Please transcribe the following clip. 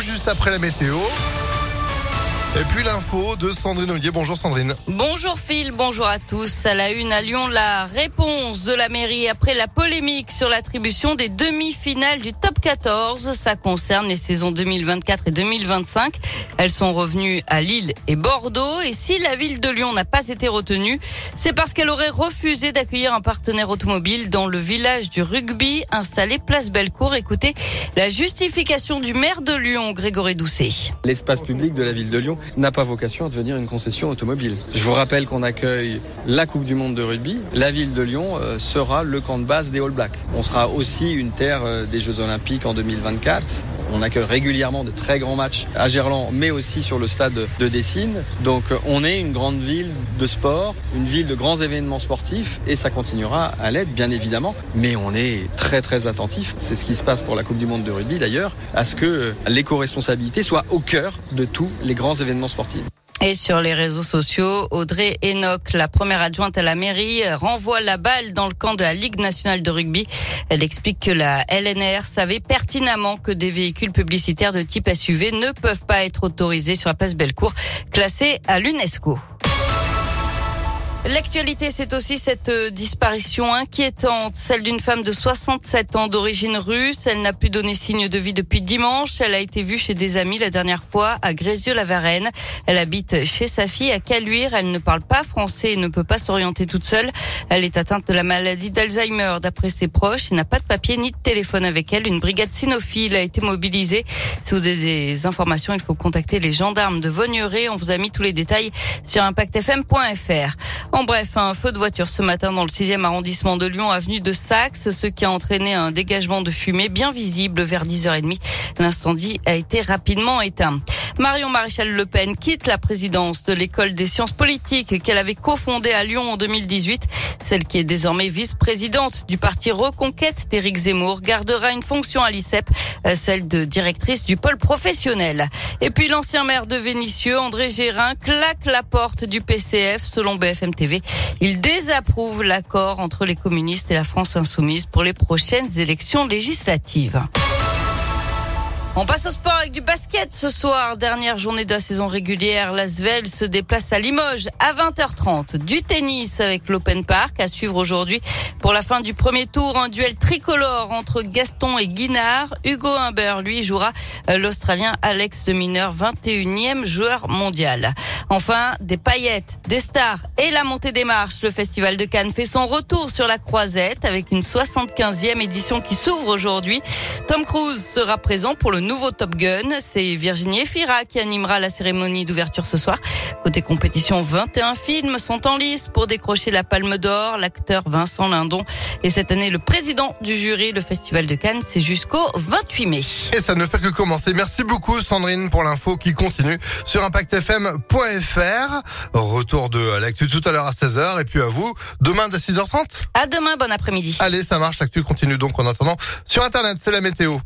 Juste après la météo. Et puis l'info de Sandrine Ollier. Bonjour Sandrine. Bonjour Phil, bonjour à tous. À la une à Lyon, la réponse de la mairie après la polémique sur l'attribution des demi-finales du top 14. Ça concerne les saisons 2024 et 2025. Elles sont revenues à Lille et Bordeaux. Et si la ville de Lyon n'a pas été retenue, c'est parce qu'elle aurait refusé d'accueillir un partenaire automobile dans le village du rugby installé place Bellecour. Écoutez la justification du maire de Lyon, Grégory Doucet. L'espace public de la ville de Lyon n'a pas vocation à devenir une concession automobile. Je vous rappelle qu'on accueille la Coupe du Monde de rugby. La ville de Lyon euh, sera le camp de base des All Blacks. On sera aussi une terre euh, des Jeux Olympiques en 2024. On accueille régulièrement de très grands matchs à Gerland, mais aussi sur le stade de Dessine. Donc euh, on est une grande ville de sport, une ville de grands événements sportifs, et ça continuera à l'être, bien évidemment. Mais on est très très attentif, c'est ce qui se passe pour la Coupe du Monde de rugby d'ailleurs, à ce que l'éco-responsabilité soit au cœur de tous les grands événements et sur les réseaux sociaux, Audrey Enoch, la première adjointe à la mairie, renvoie la balle dans le camp de la Ligue nationale de rugby. Elle explique que la LNR savait pertinemment que des véhicules publicitaires de type SUV ne peuvent pas être autorisés sur la place Bellecour, classée à l'UNESCO. L'actualité, c'est aussi cette euh, disparition inquiétante, celle d'une femme de 67 ans d'origine russe. Elle n'a plus donné signe de vie depuis dimanche. Elle a été vue chez des amis la dernière fois à Grézieux-la-Varenne. Elle habite chez sa fille à Caluire. Elle ne parle pas français et ne peut pas s'orienter toute seule. Elle est atteinte de la maladie d'Alzheimer d'après ses proches. Il n'a pas de papier ni de téléphone avec elle. Une brigade cynophile a été mobilisée. Si vous avez des informations, il faut contacter les gendarmes de Vogneré. On vous a mis tous les détails sur impactfm.fr. En bref, un feu de voiture ce matin dans le 6e arrondissement de Lyon, avenue de Saxe, ce qui a entraîné un dégagement de fumée bien visible vers 10h30. L'incendie a été rapidement éteint. Marion Maréchal Le Pen quitte la présidence de l'école des sciences politiques qu'elle avait cofondée à Lyon en 2018. Celle qui est désormais vice-présidente du parti Reconquête d'Éric Zemmour gardera une fonction à l'ICEP, celle de directrice du pôle professionnel. Et puis l'ancien maire de Vénissieux, André Gérin, claque la porte du PCF selon BFM TV. Il désapprouve l'accord entre les communistes et la France insoumise pour les prochaines élections législatives. On passe au sport avec du basket ce soir. Dernière journée de la saison régulière. L'Asvel se déplace à Limoges à 20h30. Du tennis avec l'Open Park à suivre aujourd'hui pour la fin du premier tour. Un duel tricolore entre Gaston et Guinard. Hugo Humbert, lui, jouera euh, l'Australien Alex de Mineur, 21e joueur mondial. Enfin, des paillettes, des stars et la montée des marches. Le Festival de Cannes fait son retour sur la croisette avec une 75e édition qui s'ouvre aujourd'hui. Tom Cruise sera présent pour le nouveau Top Gun. C'est Virginie Efira qui animera la cérémonie d'ouverture ce soir. Côté compétition, 21 films sont en lice pour décrocher la Palme d'Or. L'acteur Vincent Lindon et cette année le président du jury. Le Festival de Cannes, c'est jusqu'au 28 mai. Et ça ne fait que commencer. Merci beaucoup Sandrine pour l'info qui continue sur impactfm.fr. Retour de l'actu tout à l'heure à 16h et puis à vous demain à 6h30. À demain, bon après-midi. Allez, ça marche. L'actu continue donc en attendant sur Internet. C'est la météo.